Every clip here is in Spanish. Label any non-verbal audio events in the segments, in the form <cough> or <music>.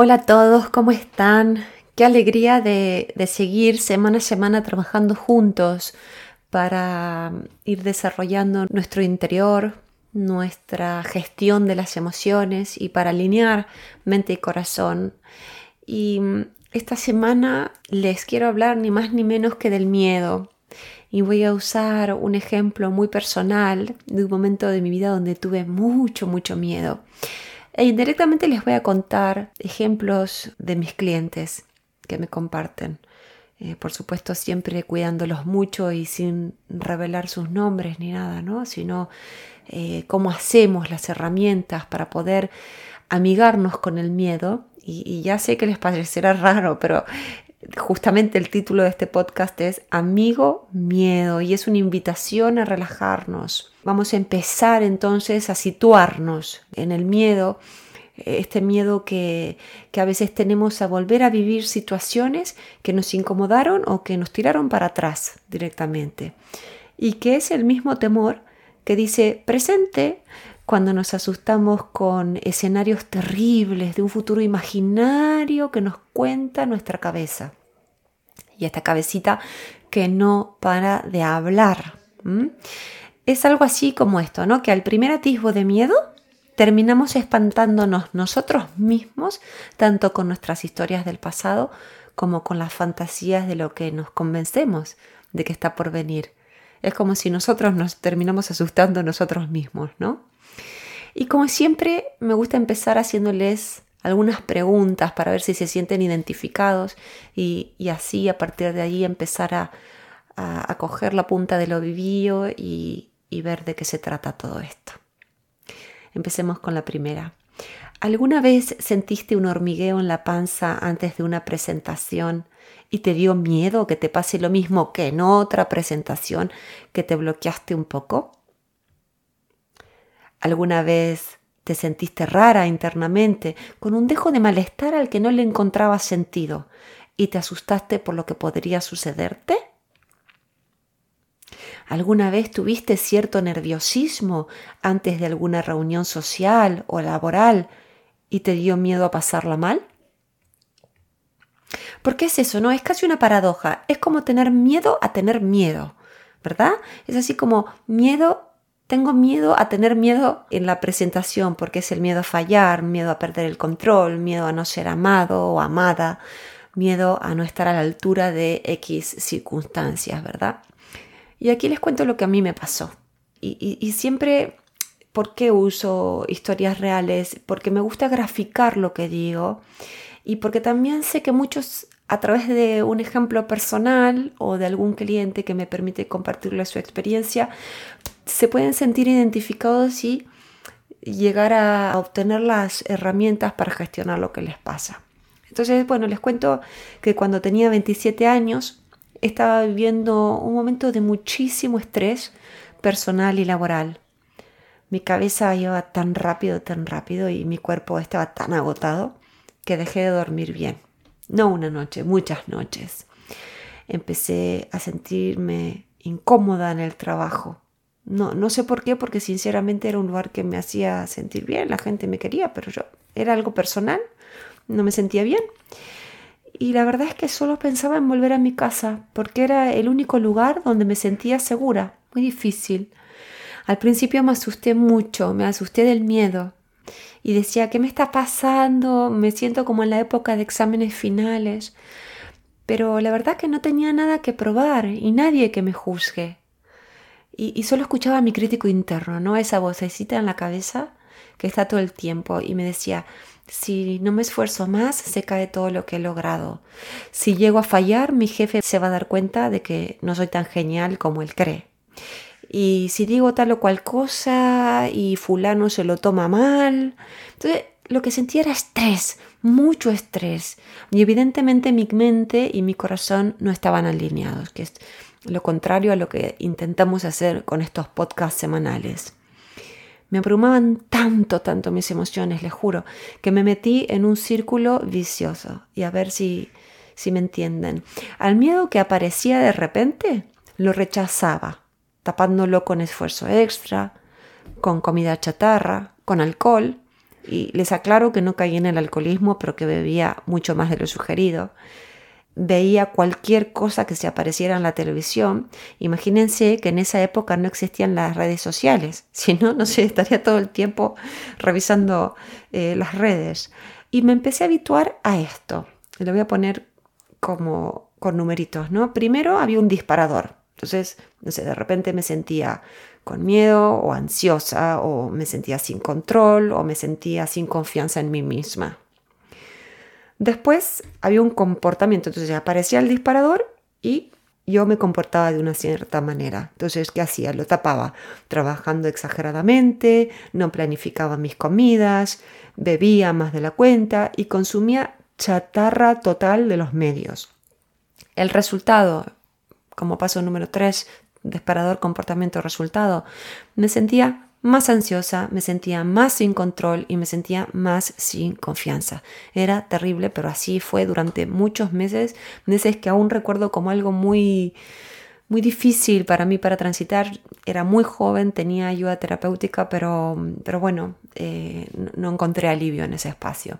Hola a todos, ¿cómo están? Qué alegría de, seguir semana a semana trabajando juntos para ir desarrollando nuestro interior, nuestra gestión de las emociones y para alinear mente y corazón. Y esta semana les quiero hablar ni más ni menos que del miedo. Y voy a usar un ejemplo muy personal de un momento de mi vida donde tuve mucho, mucho miedo. E indirectamente les voy a contar ejemplos de mis clientes que me comparten. Eh, por supuesto, siempre cuidándolos mucho y sin revelar sus nombres ni nada, ¿no? Sino eh, cómo hacemos las herramientas para poder amigarnos con el miedo. y ya sé que les parecerá <laughs> raro, pero justamente el título de este podcast es Amigo Miedo y es una invitación a relajarnos. Vamos a empezar entonces a situarnos en el miedo, este miedo que, que, a veces tenemos a volver a vivir situaciones que nos incomodaron o que nos tiraron para atrás directamente. Y que es el mismo temor que dice presente cuando nos asustamos con escenarios terribles de un futuro imaginario que nos cuenta nuestra cabeza. Y esta cabecita que no para de hablar. Es algo así como esto, ¿no? Que al primer atisbo de miedo terminamos espantándonos nosotros mismos, tanto con nuestras historias del pasado como con las fantasías de lo que nos convencemos de que está por venir. Es como si nosotros nos terminamos asustando nosotros mismos, ¿no? Y como siempre, me gusta empezar haciéndoles algunas preguntas para ver si se sienten identificados y, así a partir de ahí empezar a, coger la punta de lo vivido y, y ver de qué se trata todo esto. Empecemos con la primera. ¿Alguna vez sentiste un hormigueo en la panza antes de una presentación y te dio miedo que te pase lo mismo que en otra presentación que te bloqueaste un poco? ¿Alguna vez te sentiste rara internamente, con un dejo de malestar al que no le encontrabas sentido y te asustaste por lo que podría sucederte? ¿Alguna vez tuviste cierto nerviosismo antes de alguna reunión social o laboral y te dio miedo a pasarla mal? Porque es eso, ¿no? Es casi una paradoja. Es como tener miedo a tener miedo, ¿verdad? Es así como miedo tengo miedo a tener miedo en la presentación porque es el miedo a fallar, miedo a perder el control, miedo a no ser amado o amada, miedo a no estar a la altura de X circunstancias, ¿verdad? Y aquí les cuento lo que a mí me pasó. Y, siempre, ¿por qué uso historias reales? Porque me gusta graficar lo que digo y porque también sé que muchos a través de un ejemplo personal o de algún cliente que me permite compartirle su experiencia, se pueden sentir identificados y llegar a obtener las herramientas para gestionar lo que les pasa. Entonces, bueno, les cuento que cuando tenía 27 años estaba viviendo un momento de muchísimo estrés personal y laboral. Mi cabeza iba tan rápido, tan rápido y mi cuerpo estaba tan agotado que dejé de dormir bien. No una noche, muchas noches. Empecé a sentirme incómoda en el trabajo. No, no sé por qué, porque sinceramente era un lugar que me hacía sentir bien, la gente me quería, pero yo era algo personal, no me sentía bien. Y la verdad es que solo pensaba en volver a mi casa, porque era el único lugar donde me sentía segura, muy difícil. Al principio me asusté mucho, me asusté del miedo, y decía, ¿qué me está pasando? Me siento como en la época de exámenes finales. Pero la verdad que no tenía nada que probar y nadie que me juzgue. Y, solo escuchaba a mi crítico interno, ¿no? Esa vocecita en la cabeza que está todo el tiempo y me decía, si no me esfuerzo más, se cae todo lo que he logrado. Si llego a fallar, mi jefe se va a dar cuenta de que no soy tan genial como él cree. Y si digo tal o cual cosa y fulano se lo toma mal. Entonces lo que sentía era estrés, mucho estrés. Y evidentemente mi mente y mi corazón no estaban alineados, lo contrario a lo que intentamos hacer con estos podcasts semanales. Me abrumaban tanto, tanto mis emociones, les juro, que me metí en un círculo vicioso. Y a ver si, si me entienden. Al miedo que aparecía de repente, lo rechazaba tapándolo con esfuerzo extra, con comida chatarra, con alcohol, y les aclaro que no caí en el alcoholismo, pero que bebía mucho más de lo sugerido. Veía cualquier cosa que se apareciera en la televisión. Imagínense que en esa época no existían las redes sociales, <laughs> si no, no sé, estaría todo el tiempo revisando eh, las redes. Y me empecé a habituar a esto. Lo voy a poner como con numeritos, ¿no? Primero había un disparador. Entonces, no sé, de repente me sentía con miedo o ansiosa o me sentía sin control o me sentía sin confianza en mí misma. Después había un comportamiento, entonces aparecía el disparador y yo me comportaba de una cierta manera. Entonces, ¿qué hacía? Lo tapaba, trabajando exageradamente, no planificaba mis comidas, bebía más de la cuenta y consumía chatarra total de los medios. El resultado, como paso número 3, disparador comportamiento resultado, me sentía más ansiosa, me sentía más sin control y me sentía más sin confianza. Era terrible, pero así fue durante muchos meses, meses que aún recuerdo como algo muy muy difícil para mí para transitar. Era muy joven, tenía ayuda terapéutica, pero, pero bueno, eh, no encontré alivio en ese espacio.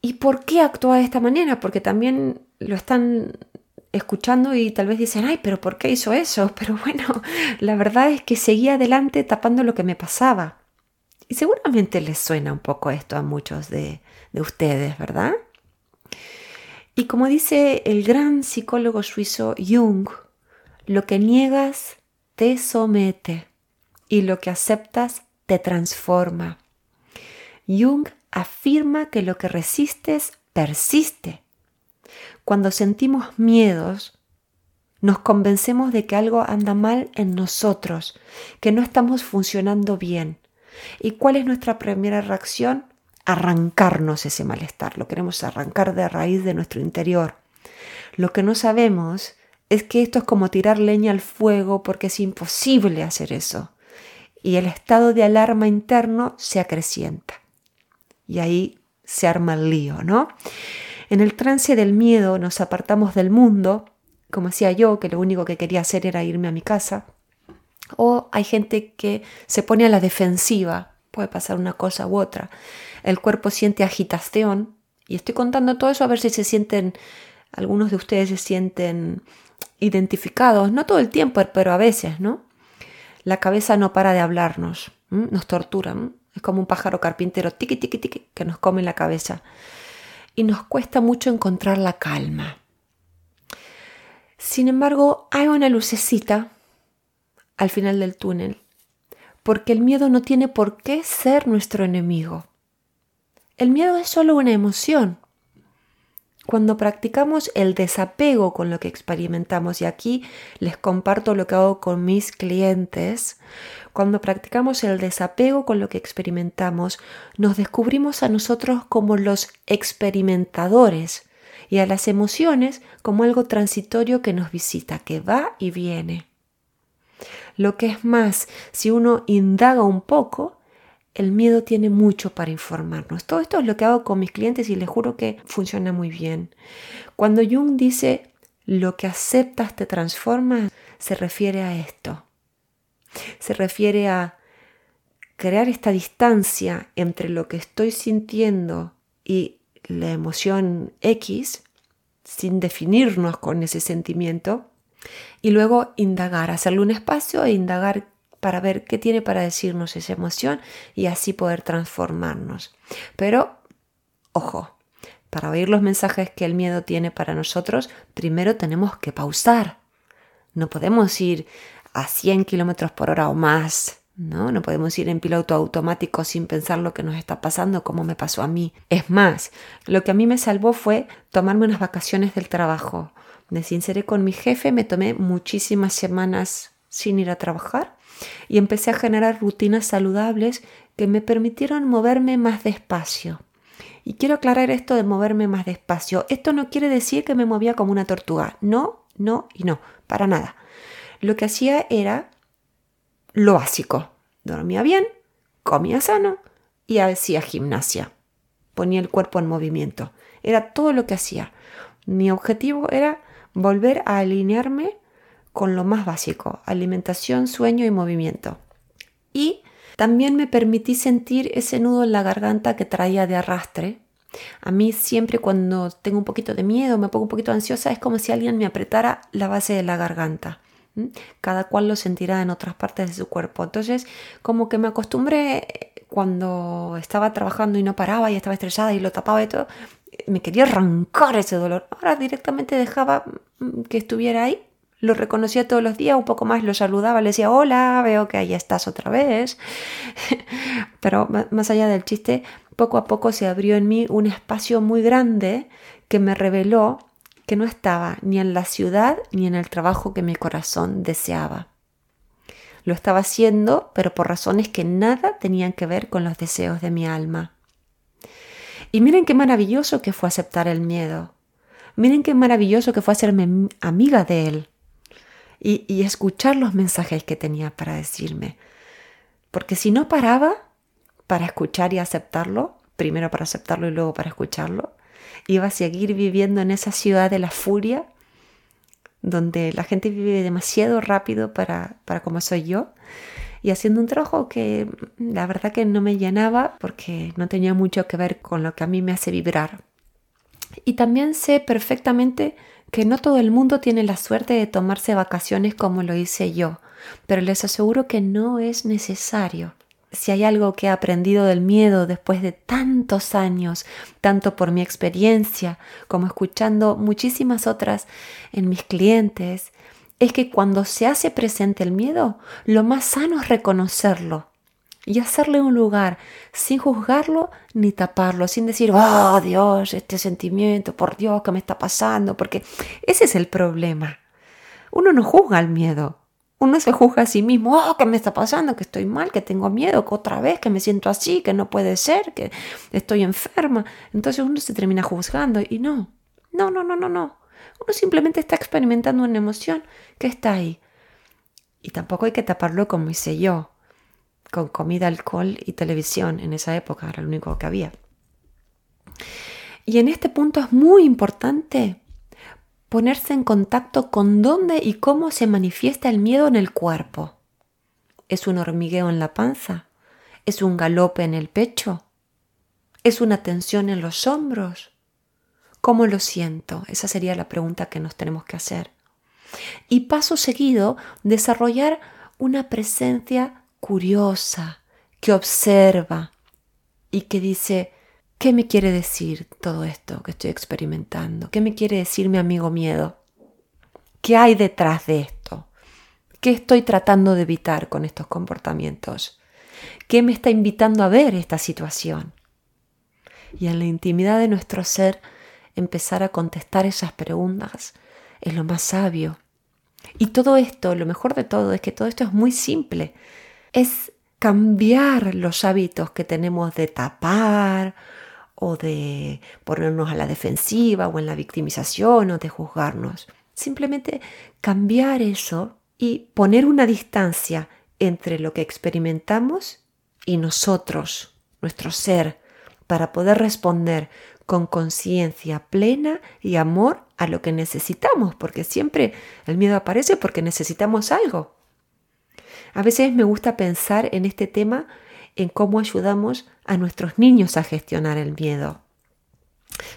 ¿Y por qué actúa de esta manera? Porque también lo están escuchando y tal vez dicen, ay, pero ¿por qué hizo eso? <laughs> Pero bueno, la verdad es que seguía adelante tapando lo que me pasaba. Y seguramente les suena un poco esto a muchos de, de ustedes, ¿verdad? Y como dice el gran psicólogo suizo Jung, lo que niegas te somete y lo que aceptas te transforma. Jung afirma que lo que resistes persiste cuando sentimos miedos, nos convencemos de que algo anda mal en nosotros, que no estamos funcionando bien. ¿Y cuál es nuestra primera reacción? Arrancarnos ese malestar, lo queremos arrancar de raíz de nuestro interior. Lo que no sabemos es que esto es como tirar leña al fuego porque es imposible hacer eso. Y el estado de alarma interno se acrecienta. Y ahí se arma el lío, ¿no? En el trance del miedo nos apartamos del mundo, como hacía yo, que lo único que quería hacer era irme a mi casa. O hay gente que se pone a la defensiva, puede pasar una cosa u otra. El cuerpo siente agitación y estoy contando todo eso a ver si se sienten, algunos de ustedes se sienten identificados, no todo el tiempo, pero a veces, ¿no? La cabeza no para de hablarnos, nos tortura, es como un pájaro carpintero, tiqui, tiqui, tiqui, que nos come la cabeza y nos cuesta mucho encontrar la calma. Sin embargo, hay una lucecita al final del túnel, porque el miedo no tiene por qué ser nuestro enemigo. El miedo es solo una emoción. Cuando practicamos el desapego con lo que experimentamos, y aquí les comparto lo que hago con mis clientes, cuando practicamos el desapego con lo que experimentamos, nos descubrimos a nosotros como los experimentadores y a las emociones como algo transitorio que nos visita, que va y viene. Lo que es más, si uno indaga un poco, el miedo tiene mucho para informarnos. Todo esto es lo que hago con mis clientes y les juro que funciona muy bien. Cuando Jung dice lo que aceptas te transforma, se refiere a esto se refiere a crear esta distancia entre lo que estoy sintiendo y la emoción X, sin definirnos con ese sentimiento, y luego indagar, hacerle un espacio e indagar para ver qué tiene para decirnos esa emoción y así poder transformarnos. Pero, ojo, para oír los mensajes que el miedo tiene para nosotros, primero tenemos que pausar. No podemos ir a 100 kilómetros por hora o más. ¿no? No podemos ir en piloto automático sin pensar lo que nos está pasando, como me pasó a mí. Es más, lo que a mí me salvó fue tomarme unas vacaciones del trabajo. Me sinceré con mi jefe, me tomé muchísimas semanas sin ir a trabajar y empecé a generar rutinas saludables que me permitieron moverme más despacio. Y quiero aclarar esto de moverme más despacio. Esto no quiere decir que me movía como una tortuga. No, no y no, para nada lo que hacía era lo básico. Dormía bien, comía sano y hacía gimnasia. Ponía el cuerpo en movimiento. Era todo lo que hacía. Mi objetivo era volver a alinearme con lo más básico, alimentación, sueño y movimiento. Y También me permití sentir ese nudo en la garganta que traía de arrastre. A mí siempre cuando tengo un poquito de miedo, me pongo un poquito ansiosa, es como si alguien me apretara la base de la garganta. Cada cual lo sentirá en otras partes de su cuerpo. Entonces, como que me acostumbré cuando estaba trabajando y no paraba y estaba estresada y lo tapaba y todo, me quería arrancar ese dolor. Ahora directamente dejaba mm, que estuviera ahí. Lo reconocía todos los días, un poco más lo saludaba, le decía, hola, veo que ahí estás otra vez. <laughs> Pero más allá del chiste, poco a poco se abrió en mí un espacio muy grande que me reveló que no estaba ni en la ciudad ni en el trabajo que mi corazón deseaba. Lo estaba haciendo, pero por razones que nada tenían que ver con los deseos de mi alma. Y miren qué maravilloso que fue aceptar el miedo. Miren qué maravilloso que fue hacerme amiga de él y, escuchar los mensajes que tenía para decirme. Porque si no paraba para escuchar y aceptarlo, primero para aceptarlo y luego para escucharlo, iba a seguir viviendo en esa ciudad de la furia donde la gente vive demasiado rápido para, para como soy yo y haciendo un trabajo que la verdad que no me llenaba porque no tenía mucho que ver con lo que a mí me hace vibrar. Y también sé perfectamente que no todo el mundo tiene la suerte de tomarse vacaciones como lo hice yo, pero les aseguro que no es necesario. Si hay algo que he aprendido del miedo después de tantos años, tanto por mi experiencia como escuchando muchísimas otras en mis clientes, es que cuando se hace presente el miedo, lo más sano es reconocerlo y hacerle un lugar sin juzgarlo ni taparlo, sin decir, oh Dios, este sentimiento, por Dios, ¿qué me está pasando? Porque ese es el problema. Uno no juzga el miedo, uno se juzga a sí mismo, oh, ¿qué me está pasando? Que estoy mal, que tengo miedo, que otra vez, que me siento así, que no puede ser, que estoy enferma. Entonces uno se termina juzgando y no, no, no, no, no, no. Uno simplemente está experimentando una emoción que está ahí. Y tampoco hay que taparlo como hice yo, con comida, alcohol y televisión. En esa época era lo único que había. Y en este punto es muy importante ponerse en contacto con dónde y cómo se manifiesta el miedo en el cuerpo. ¿Es un hormigueo en la panza? ¿Es un galope en el pecho? ¿Es una tensión en los hombros? ¿Cómo lo siento? Esa sería la pregunta que nos tenemos que hacer. Y paso seguido, desarrollar una presencia curiosa, que observa y que dice, ¿Qué me quiere decir todo esto que estoy experimentando? ¿Qué me quiere decir mi amigo miedo? ¿Qué hay detrás de esto? ¿Qué estoy tratando de evitar con estos comportamientos? ¿Qué me está invitando a ver esta situación? Y en la intimidad de nuestro ser, empezar a contestar esas preguntas es lo más sabio. Y todo esto, lo mejor de todo, es que todo esto es muy simple. Es cambiar los hábitos que tenemos de tapar o de ponernos a la defensiva o en la victimización o de juzgarnos. Simplemente cambiar eso y poner una distancia entre lo que experimentamos y nosotros, nuestro ser, para poder responder con conciencia plena y amor a lo que necesitamos, porque siempre el miedo aparece porque necesitamos algo. A veces me gusta pensar en este tema en cómo ayudamos a nuestros niños a gestionar el miedo.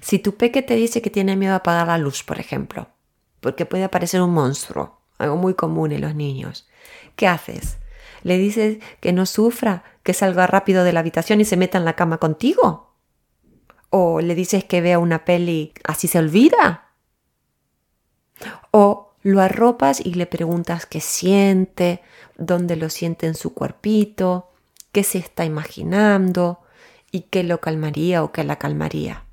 Si tu peque te dice que tiene miedo a apagar la luz, por ejemplo, porque puede aparecer un monstruo, algo muy común en los niños, ¿qué haces? ¿Le dices que no sufra, que salga rápido de la habitación y se meta en la cama contigo? ¿O le dices que vea una peli así se olvida? ¿O lo arropas y le preguntas qué siente, dónde lo siente en su cuerpito, qué se está imaginando y qué lo calmaría o qué la calmaría.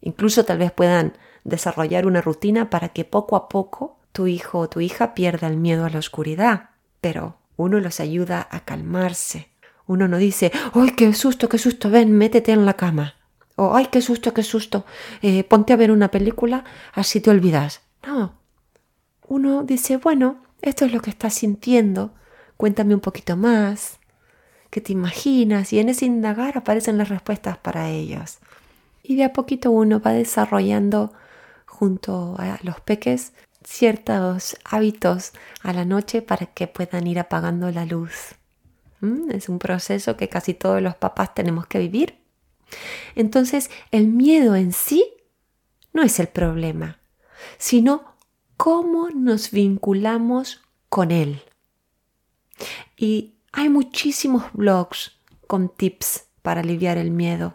Incluso tal vez puedan desarrollar una rutina para que poco a poco tu hijo o tu hija pierda el miedo a la oscuridad, pero uno los ayuda a calmarse. Uno no dice, ¡ay, qué susto, qué susto! Ven, métete en la cama. O, ¡ay, qué susto, qué susto! Eh, ponte a ver una película, así te olvidas. No. Uno dice, bueno, esto es lo que estás sintiendo, cuéntame un poquito más, que te imaginas y en ese indagar aparecen las respuestas para ellos. Y de a poquito uno va desarrollando junto a los peques ciertos hábitos a la noche para que puedan ir apagando la luz. Es un proceso que casi todos los papás tenemos que vivir. Entonces, el miedo en sí no es el problema, sino cómo nos vinculamos con él. Y hay muchísimos blogs con tips para aliviar el miedo.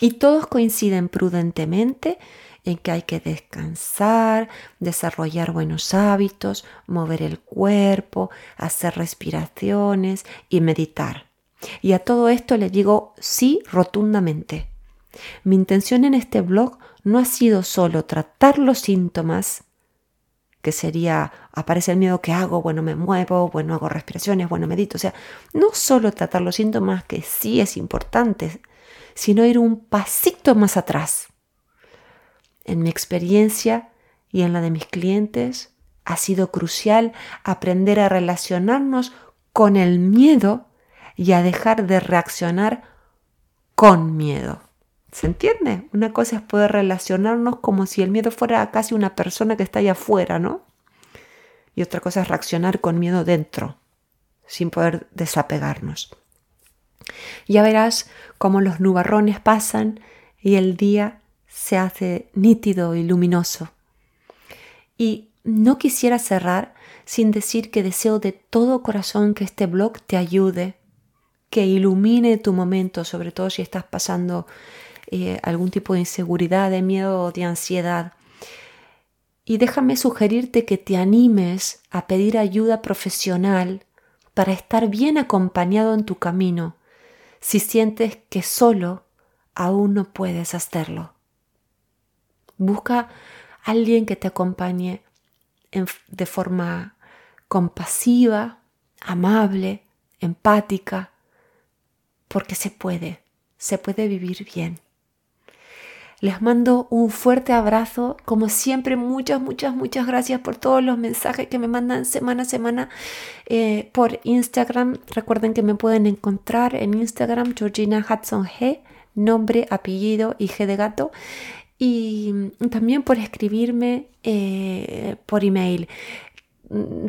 Y todos coinciden prudentemente en que hay que descansar, desarrollar buenos hábitos, mover el cuerpo, hacer respiraciones y meditar. Y a todo esto le digo sí rotundamente. Mi intención en este blog no ha sido solo tratar los síntomas, que sería, aparece el miedo que hago, bueno, me muevo, bueno, hago respiraciones, bueno, medito. O sea, no solo tratar los síntomas, que sí es importante, sino ir un pasito más atrás. En mi experiencia y en la de mis clientes, ha sido crucial aprender a relacionarnos con el miedo y a dejar de reaccionar con miedo. ¿Se entiende? Una cosa es poder relacionarnos como si el miedo fuera casi una persona que está allá afuera, ¿no? Y otra cosa es reaccionar con miedo dentro, sin poder desapegarnos. Ya verás cómo los nubarrones pasan y el día se hace nítido y luminoso. Y no quisiera cerrar sin decir que deseo de todo corazón que este blog te ayude, que ilumine tu momento, sobre todo si estás pasando eh, algún tipo de inseguridad, de miedo o de ansiedad. Y déjame sugerirte que te animes a pedir ayuda profesional para estar bien acompañado en tu camino si sientes que solo aún no puedes hacerlo. Busca a alguien que te acompañe de forma compasiva, amable, empática, porque se puede, se puede vivir bien. Les mando un fuerte abrazo. Como siempre, muchas, muchas, muchas gracias por todos los mensajes que me mandan semana a semana eh, por Instagram. Recuerden que me pueden encontrar en Instagram Georgina Hudson G, nombre, apellido y G de gato. Y también por escribirme eh, por email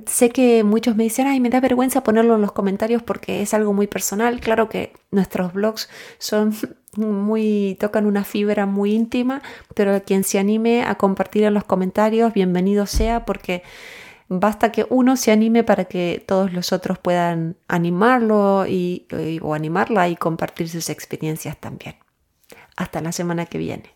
sé que muchos me dicen, ay, me da vergüenza ponerlo en los comentarios porque es algo muy personal. Claro que nuestros blogs son <laughs> muy, tocan una fibra muy íntima, pero quien se anime a compartir en los comentarios, bienvenido sea porque basta que uno se anime para que todos los otros puedan animarlo y, o animarla y compartir sus experiencias también. Hasta la semana que viene.